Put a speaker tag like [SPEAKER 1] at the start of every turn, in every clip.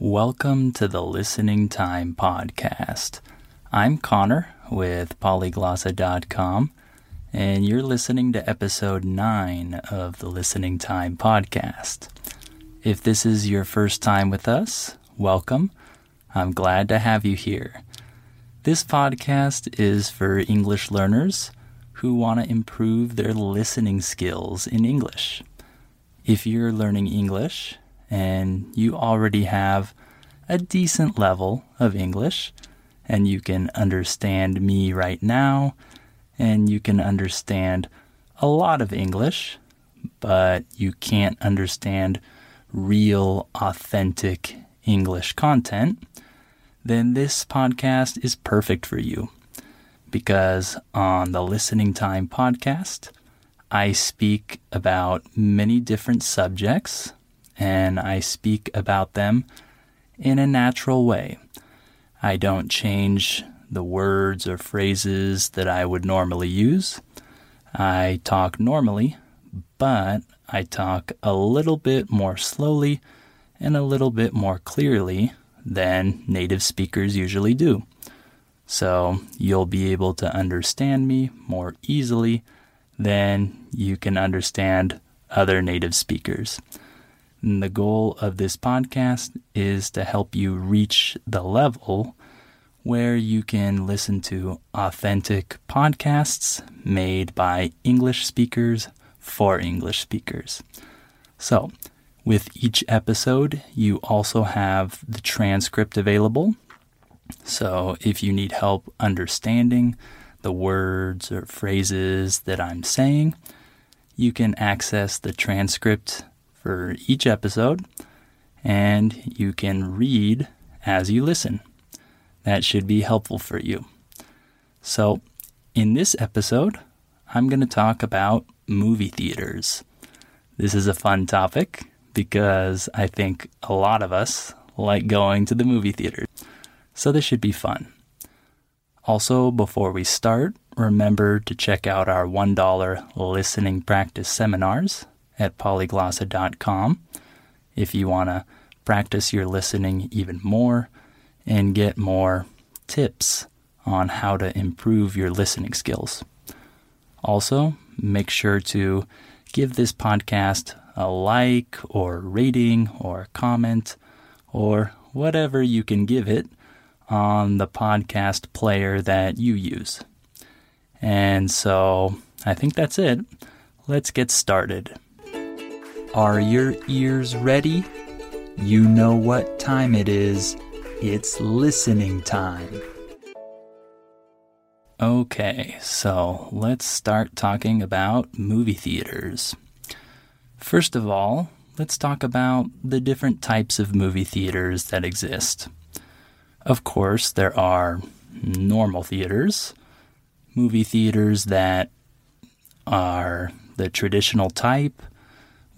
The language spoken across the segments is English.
[SPEAKER 1] Welcome to the Listening Time Podcast. I'm Connor with polyglossa.com, and you're listening to episode 9 of the Listening Time Podcast. If this is your first time with us, welcome. I'm glad to have you here. This podcast is for English learners who want to improve their listening skills in English. If you're learning English and you already have a decent level of English, and you can understand me right now, and you can understand a lot of English, but you can't understand real, authentic English content, then this podcast is perfect for you. Because on the Listening Time podcast, I speak about many different subjects and I speak about them in a natural way. I don't change the words or phrases that I would normally use. I talk normally, but I talk a little bit more slowly and a little bit more clearly than native speakers usually do. So you'll be able to understand me more easily than you can understand other native speakers. And the goal of this podcast is to help you reach the level where you can listen to authentic podcasts made by English speakers for English speakers. So, with each episode, you also have the transcript available so if you need help understanding the words or phrases that I'm saying, you can access the transcript for each episode and you can read as you listen. That should be helpful for you. So, in this episode, I'm going to talk about movie theaters. This is a fun topic because I think a lot of us like going to the movie theater so this should be fun. Also, before we start, remember to check out our $1 listening practice seminars at polyglossa.com if you want to practice your listening even more and get more tips on how to improve your listening skills. Also, make sure to give this podcast a like or rating or comment or whatever you can give it on the podcast player that you use. And so I think that's it. Let's get started. Are your ears ready? You know what time it is. It's listening time. Okay, so let's start talking about movie theaters. First of all, let's talk about the different types of movie theaters that exist. Of course, there are normal theaters, movie theaters that are the traditional type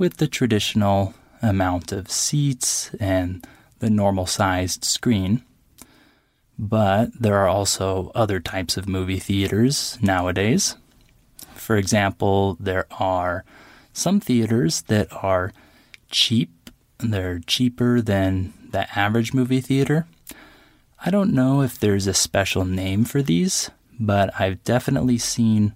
[SPEAKER 1] with the traditional amount of seats and the normal sized screen. But there are also other types of movie theaters nowadays. For example, there are some theaters that are cheap, they're cheaper than the average movie theater. I don't know if there's a special name for these, but I've definitely seen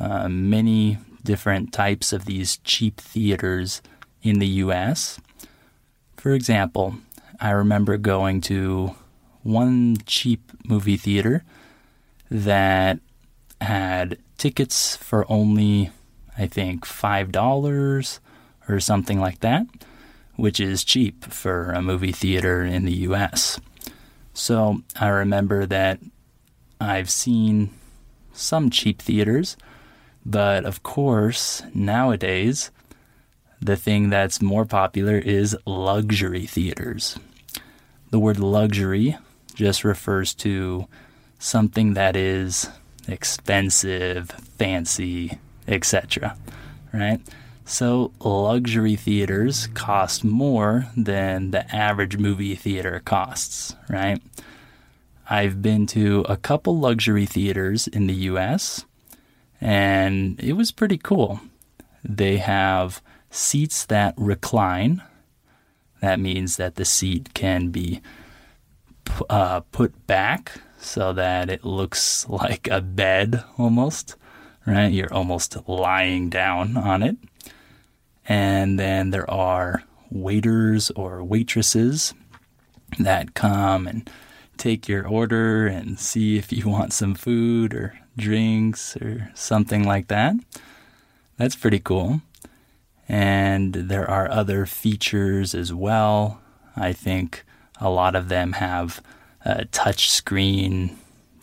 [SPEAKER 1] uh, many different types of these cheap theaters in the US. For example, I remember going to one cheap movie theater that had tickets for only, I think, $5 or something like that, which is cheap for a movie theater in the US. So I remember that I've seen some cheap theaters, but of course, nowadays, the thing that's more popular is luxury theaters. The word luxury just refers to something that is expensive, fancy, etc. Right? So, luxury theaters cost more than the average movie theater costs, right? I've been to a couple luxury theaters in the US, and it was pretty cool. They have seats that recline, That means that the seat can be uh, put back so that it looks like a bed almost, right? You're almost lying down on it. And then there are waiters or waitresses that come and take your order and see if you want some food or drinks or something like that. That's pretty cool. And there are other features as well. I think a lot of them have a touch screen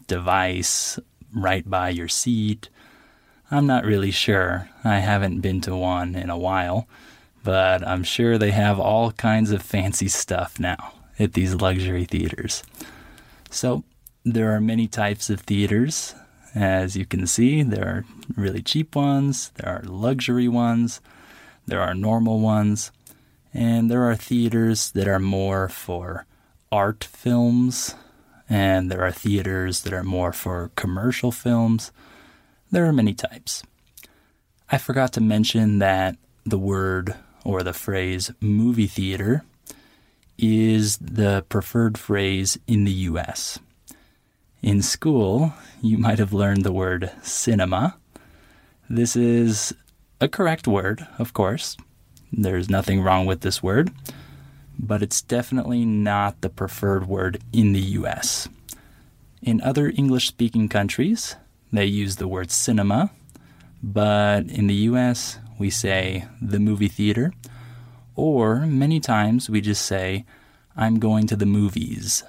[SPEAKER 1] device right by your seat. I'm not really sure. I haven't been to one in a while, but I'm sure they have all kinds of fancy stuff now at these luxury theaters. So, there are many types of theaters. As you can see, there are really cheap ones, there are luxury ones, there are normal ones, and there are theaters that are more for art films, and there are theaters that are more for commercial films. There are many types. I forgot to mention that the word or the phrase movie theater is the preferred phrase in the US. In school, you might have learned the word cinema. This is a correct word, of course. There's nothing wrong with this word but it's definitely not the preferred word in the US. In other English speaking countries, they use the word cinema, but in the US, we say the movie theater, or many times we just say, I'm going to the movies.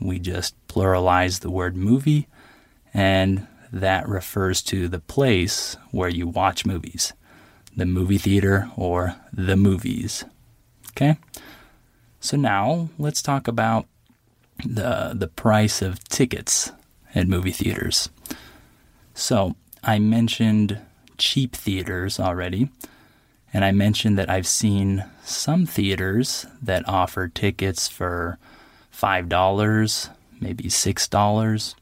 [SPEAKER 1] We just pluralize the word movie, and that refers to the place where you watch movies the movie theater or the movies. Okay? So now let's talk about the the price of tickets at movie theaters. So I mentioned cheap theaters already, and I mentioned that I've seen some theaters that offer tickets for five dollars, maybe six dollars,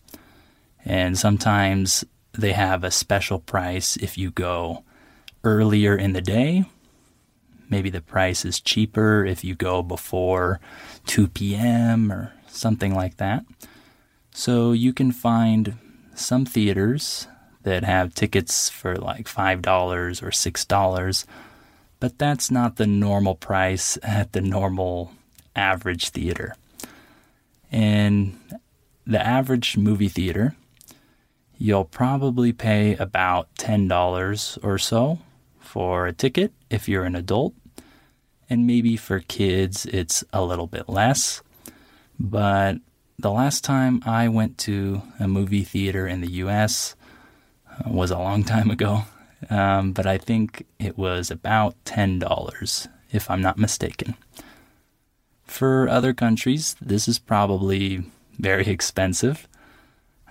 [SPEAKER 1] and sometimes they have a special price if you go earlier in the day maybe the price is cheaper if you go before 2 p.m. or something like that. So you can find some theaters that have tickets for like $5 or $6, but that's not the normal price at the normal average theater. In the average movie theater, you'll probably pay about $10 or so for a ticket if you're an adult. And maybe for kids, it's a little bit less. But the last time I went to a movie theater in the US uh, was a long time ago. Um, but I think it was about $10, if I'm not mistaken. For other countries, this is probably very expensive.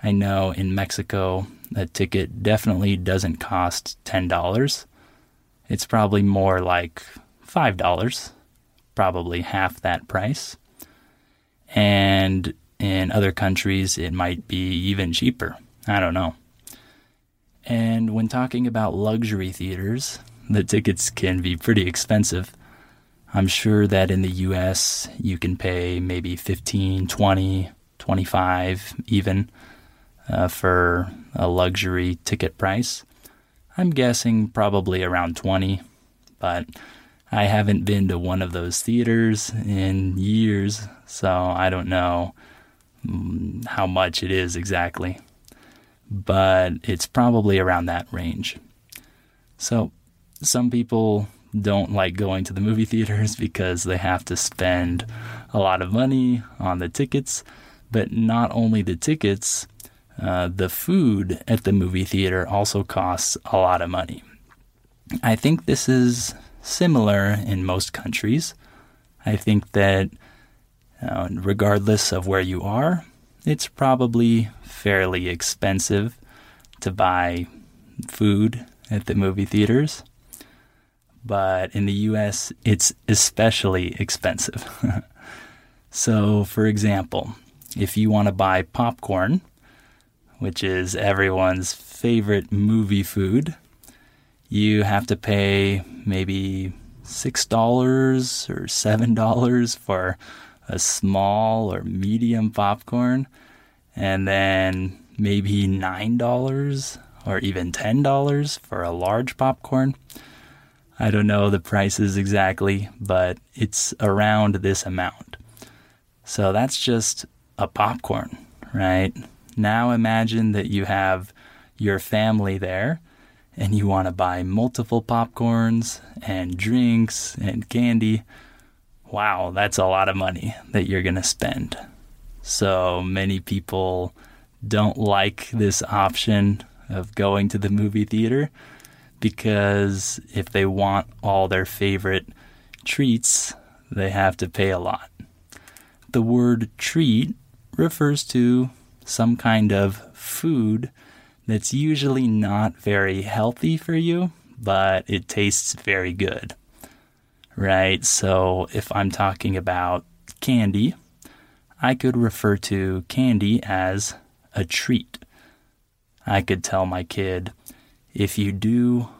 [SPEAKER 1] I know in Mexico, a ticket definitely doesn't cost $10 it's probably more like $5, probably half that price. And in other countries, it might be even cheaper. I don't know. And when talking about luxury theaters, the tickets can be pretty expensive. I'm sure that in the US, you can pay maybe 15, 20, 25 even uh, for a luxury ticket price. I'm guessing probably around 20, but I haven't been to one of those theaters in years, so I don't know mm, how much it is exactly. But it's probably around that range. So, some people don't like going to the movie theaters because they have to spend a lot of money on the tickets, but not only the tickets, uh, the food at the movie theater also costs a lot of money. I think this is similar in most countries. I think that uh, regardless of where you are, it's probably fairly expensive to buy food at the movie theaters. But in the US, it's especially expensive. so, for example, if you want to buy popcorn, which is everyone's favorite movie food, you have to pay maybe $6 or $7 for a small or medium popcorn, and then maybe $9 or even $10 for a large popcorn. I don't know the prices exactly, but it's around this amount. So that's just a popcorn, right? Now imagine that you have your family there and you want to buy multiple popcorns and drinks and candy. Wow, that's a lot of money that you're going to spend. So many people don't like this option of going to the movie theater because if they want all their favorite treats, they have to pay a lot. The word treat refers to some kind of food that's usually not very healthy for you, but it tastes very good. Right? So if I'm talking about candy, I could refer to candy as a treat. I could tell my kid, if you do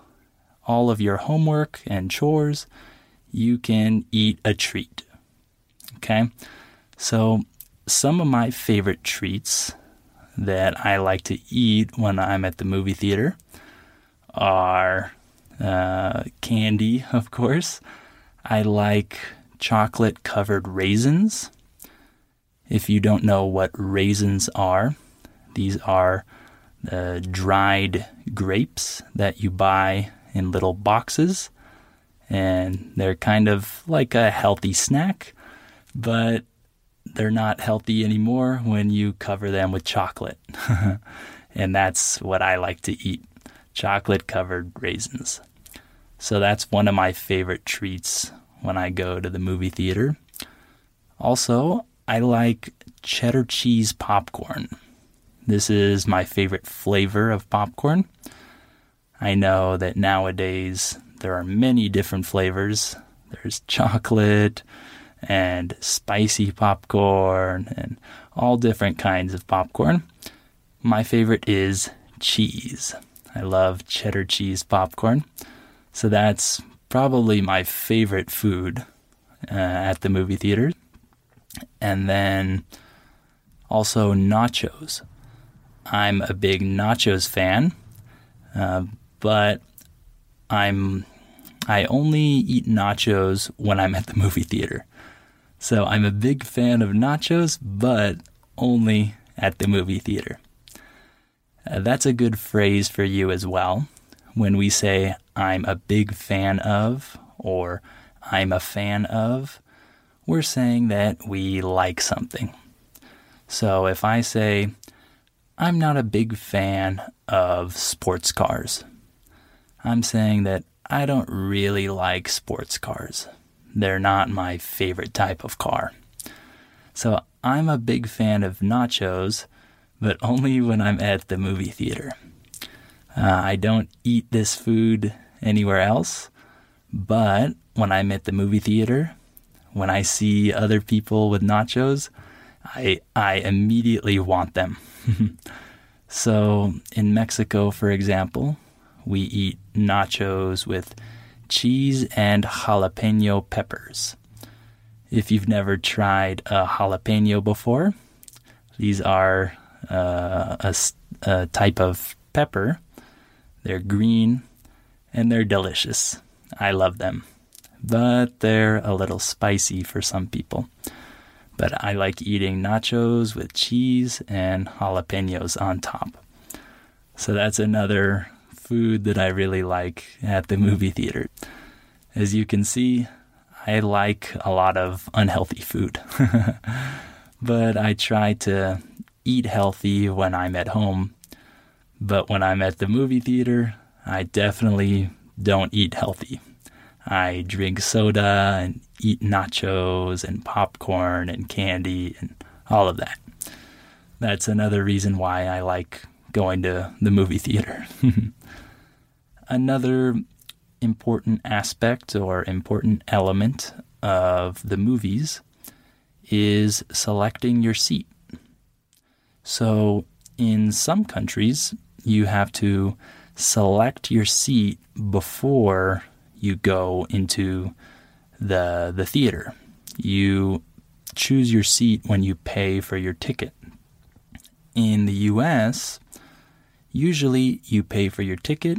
[SPEAKER 1] all of your homework and chores, you can eat a treat. Okay? So, some of my favorite treats that I like to eat when I'm at the movie theater are uh, candy, of course. I like chocolate covered raisins. If you don't know what raisins are, these are the dried grapes that you buy in little boxes. And they're kind of like a healthy snack, but they're not healthy anymore when you cover them with chocolate. and that's what I like to eat chocolate covered raisins. So that's one of my favorite treats when I go to the movie theater. Also, I like cheddar cheese popcorn. This is my favorite flavor of popcorn. I know that nowadays there are many different flavors. There's chocolate and spicy popcorn and all different kinds of popcorn. My favorite is cheese. I love cheddar cheese popcorn. So that's probably my favorite food uh, at the movie theater. And then also nachos. I'm a big nachos fan, uh, but I'm I only eat nachos when I'm at the movie theater. So I'm a big fan of nachos, but only at the movie theater. Uh, that's a good phrase for you as well. When we say I'm a big fan of or I'm a fan of, we're saying that we like something. So if I say I'm not a big fan of sports cars. I'm saying that I don't really like sports cars. They're not my favorite type of car. So I'm a big fan of nachos, but only when I'm at the movie theater. Uh, I don't eat this food anywhere else, but when I'm at the movie theater, when I see other people with nachos, I I immediately want them. so in Mexico, for example, we eat nachos with cheese and jalapeno peppers. If you've never tried a jalapeno before, these are uh, a, a type of pepper. They're green and they're delicious. I love them, but they're a little spicy for some people. But I like eating nachos with cheese and jalapenos on top. So that's another food that I really like at the movie theater. As you can see, I like a lot of unhealthy food. but I try to eat healthy when I'm at home. But when I'm at the movie theater, I definitely don't eat healthy. I drink soda and eat nachos and popcorn and candy and all of that. That's another reason why I like going to the movie theater. another important aspect or important element of the movies is selecting your seat. So, in some countries, you have to select your seat before you go into the the theater. You choose your seat when you pay for your ticket. In the US, usually you pay for your ticket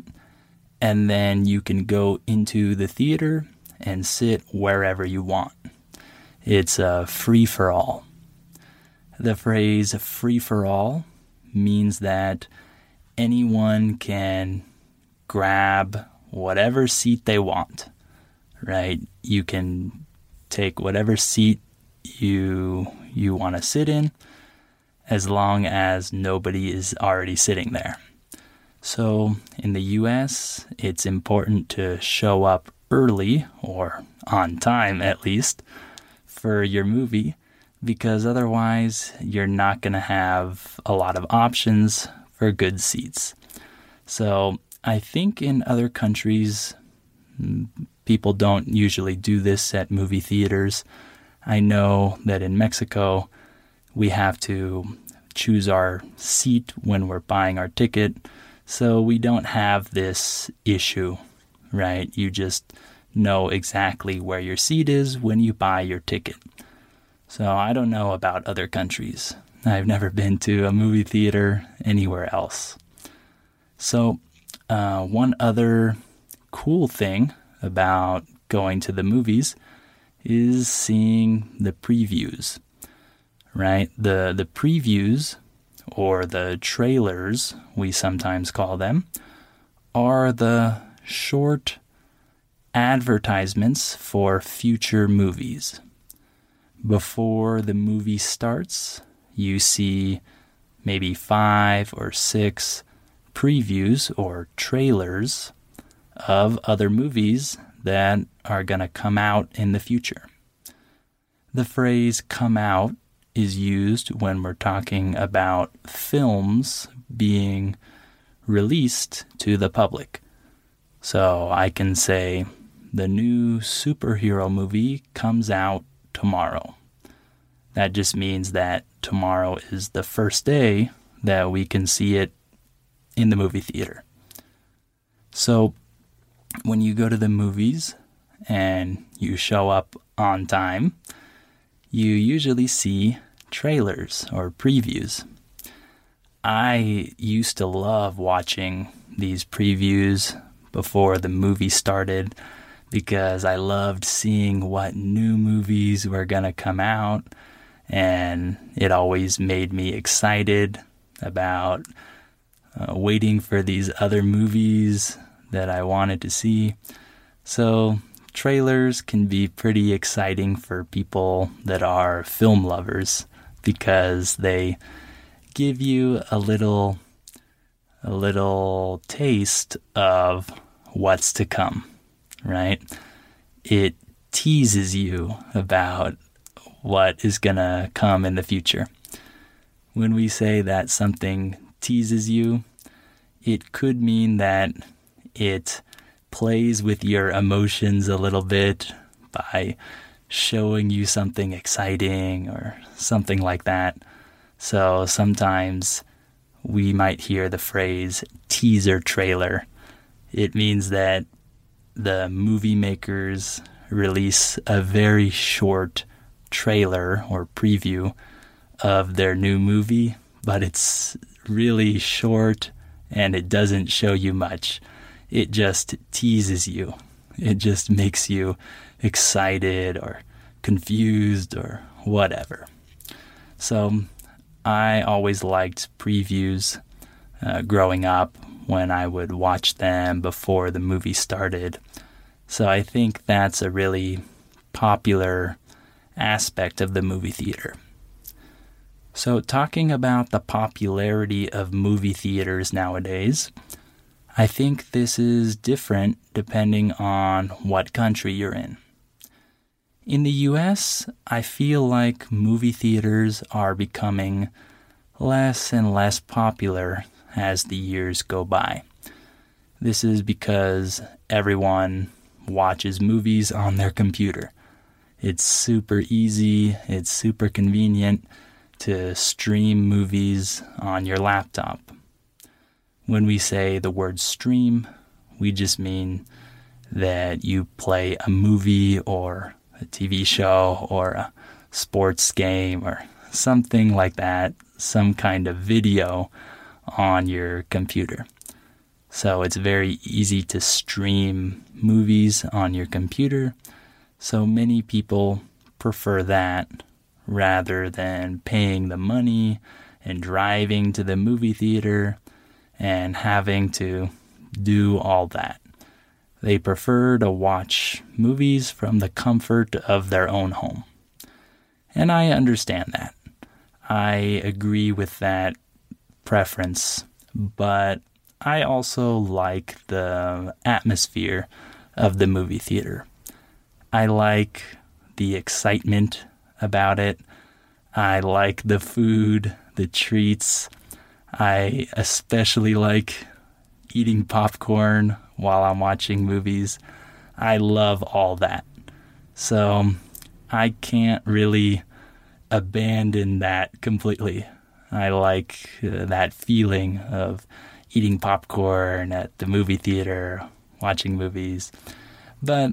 [SPEAKER 1] and then you can go into the theater and sit wherever you want. It's a free for all. The phrase free for all means that anyone can grab whatever seat they want, right? You can take whatever seat you you want to sit in as long as nobody is already sitting there. So, in the US, it's important to show up early or on time at least for your movie because otherwise you're not going to have a lot of options for good seats. So, I think in other countries, people don't usually do this at movie theaters. I know that in Mexico, we have to choose our seat when we're buying our ticket. So we don't have this issue, right? You just know exactly where your seat is when you buy your ticket. So I don't know about other countries. I've never been to a movie theater anywhere else. So, uh, one other cool thing about going to the movies is seeing the previews, right? The, the previews, or the trailers, we sometimes call them, are the short advertisements for future movies. Before the movie starts, you see maybe five or six previews or trailers of other movies that are going to come out in the future. The phrase come out is used when we're talking about films being released to the public. So I can say, the new superhero movie comes out tomorrow. That just means that tomorrow is the first day that we can see it in the movie theater. So when you go to the movies and you show up on time, you usually see trailers or previews. I used to love watching these previews before the movie started because I loved seeing what new movies were going to come out and it always made me excited about uh, waiting for these other movies that I wanted to see. So, trailers can be pretty exciting for people that are film lovers because they give you a little a little taste of what's to come, right? It teases you about what is going to come in the future. When we say that something teases you, it could mean that it plays with your emotions a little bit by showing you something exciting or something like that. So sometimes we might hear the phrase teaser trailer. It means that the movie makers release a very short trailer or preview of their new movie, but it's really short and it doesn't show you much. It just teases you. It just makes you excited or confused or whatever. So I always liked previews uh, growing up when I would watch them before the movie started. So I think that's a really popular aspect of the movie theater. So, talking about the popularity of movie theaters nowadays, I think this is different depending on what country you're in. In the US, I feel like movie theaters are becoming less and less popular as the years go by. This is because everyone watches movies on their computer. It's super easy, it's super convenient to stream movies on your laptop. When we say the word stream, we just mean that you play a movie or a TV show or a sports game or something like that, some kind of video on your computer. So it's very easy to stream movies on your computer. So many people prefer that rather than paying the money and driving to the movie theater and having to do all that. They prefer to watch movies from the comfort of their own home. And I understand that. I agree with that preference, but I also like the atmosphere of the movie theater. I like the excitement about it. I like the food, the treats. I especially like eating popcorn while I'm watching movies. I love all that. So I can't really abandon that completely. I like uh, that feeling of eating popcorn at the movie theater, watching movies. But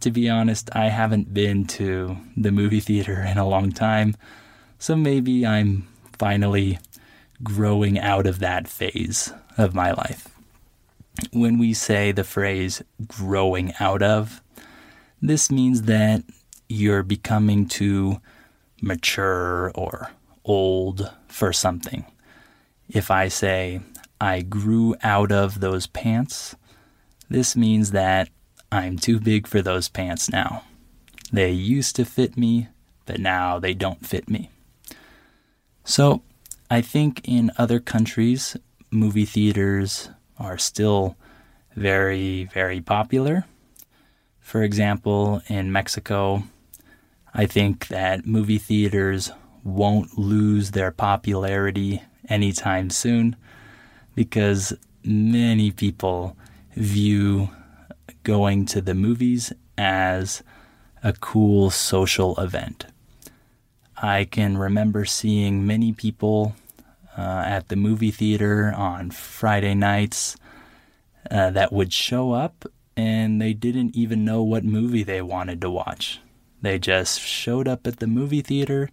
[SPEAKER 1] to be honest, I haven't been to the movie theater in a long time. So maybe I'm finally growing out of that phase of my life. When we say the phrase growing out of, this means that you're becoming too mature or old for something. If I say, I grew out of those pants, this means that I'm too big for those pants now. They used to fit me, but now they don't fit me. So, I think in other countries, movie theaters are still very, very popular. For example, in Mexico, I think that movie theaters won't lose their popularity anytime soon because many people view going to the movies as a cool social event. I can remember seeing many people uh, at the movie theater on Friday nights uh, that would show up and they didn't even know what movie they wanted to watch. They just showed up at the movie theater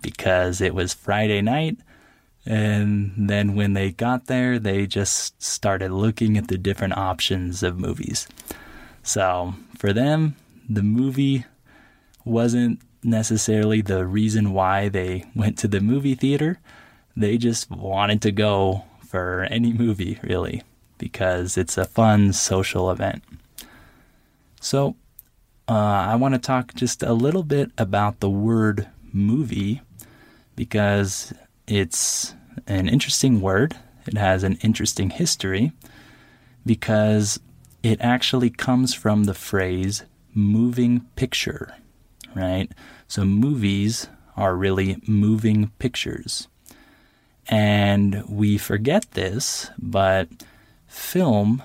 [SPEAKER 1] because it was Friday night. And then when they got there, they just started looking at the different options of movies. So for them, the movie wasn't necessarily the reason why they went to the movie theater. They just wanted to go for any movie, really, because it's a fun social event. So, uh, I want to talk just a little bit about the word movie because it's an interesting word. It has an interesting history because it actually comes from the phrase moving picture, right? So movies are really moving pictures. And we forget this, but film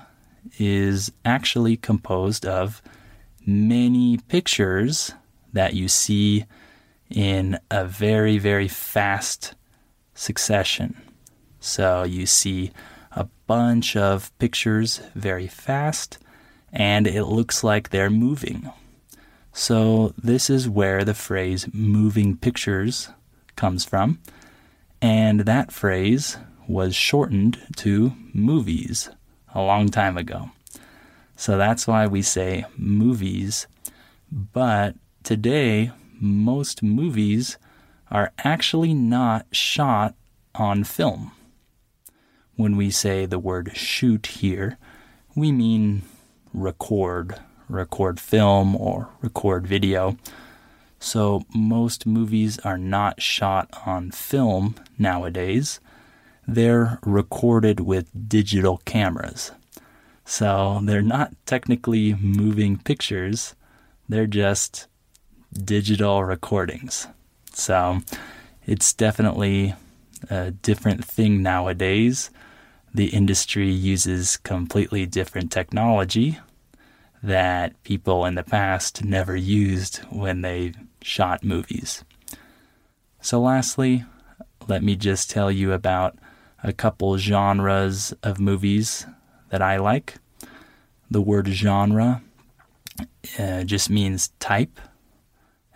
[SPEAKER 1] is actually composed of many pictures that you see in a very, very fast succession. So you see a bunch of pictures very fast, and it looks like they're moving. So, this is where the phrase moving pictures comes from. And that phrase was shortened to movies a long time ago. So that's why we say movies. But today, most movies are actually not shot on film. When we say the word shoot here, we mean record, record film or record video. So most movies are not shot on film nowadays. They're recorded with digital cameras. So they're not technically moving pictures, they're just digital recordings. So it's definitely a different thing nowadays. The industry uses completely different technology that people in the past never used when they shot movies. So, lastly, let me just tell you about a couple genres of movies that I like. The word genre uh, just means type.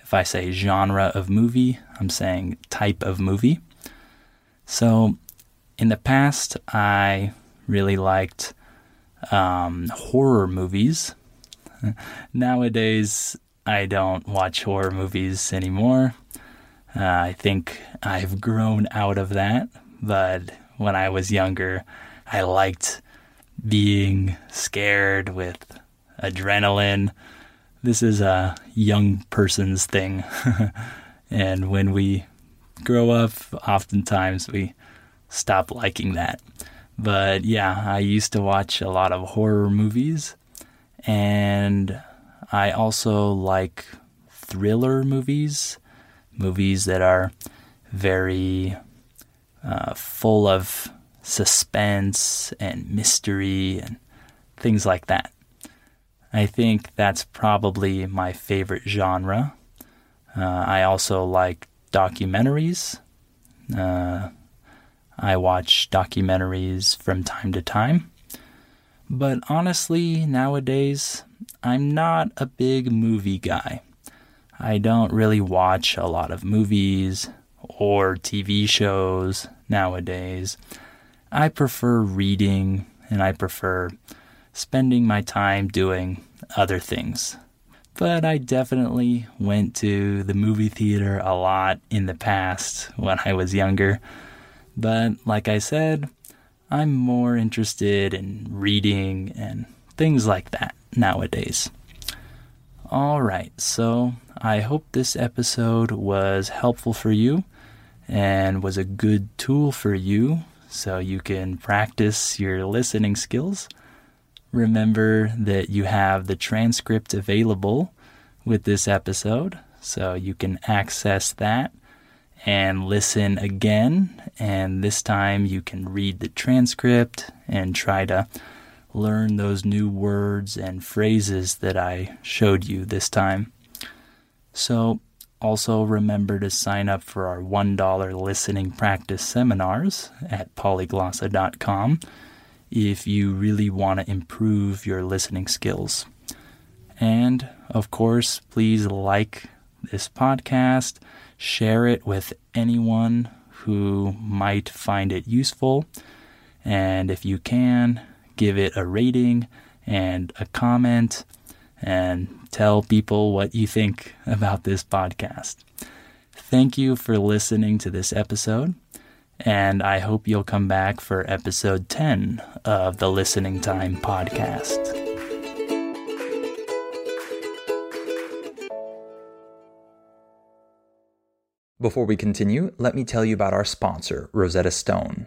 [SPEAKER 1] If I say genre of movie, I'm saying type of movie. So in the past, I really liked um, horror movies. Nowadays, I don't watch horror movies anymore. Uh, I think I've grown out of that, but when I was younger, I liked being scared with adrenaline. This is a young person's thing. and when we grow up, oftentimes we stop liking that. But yeah, I used to watch a lot of horror movies, and I also like thriller movies, movies that are very uh, full of suspense and mystery and things like that. I think that's probably my favorite genre. Uh, I also like documentaries. Uh, I watch documentaries from time to time. But honestly, nowadays, I'm not a big movie guy. I don't really watch a lot of movies or TV shows nowadays. I prefer reading and I prefer spending my time doing other things. But I definitely went to the movie theater a lot in the past when I was younger. But like I said, I'm more interested in reading and things like that nowadays. All right, so I hope this episode was helpful for you and was a good tool for you so you can practice your listening skills. Remember that you have the transcript available with this episode, so you can access that and listen again. And this time you can read the transcript and try to learn those new words and phrases that I showed you this time. So, also remember to sign up for our $1 listening practice seminars at polyglossa.com if you really want to improve your listening skills. And of course, please like this podcast share it with anyone who might find it useful. And if you can, give it a rating and a comment and tell people what you think about this podcast. Thank you for listening to this episode, and I hope you'll come back for episode 10 of the Listening Time podcast.
[SPEAKER 2] Before we continue, let me tell you about our sponsor, Rosetta Stone.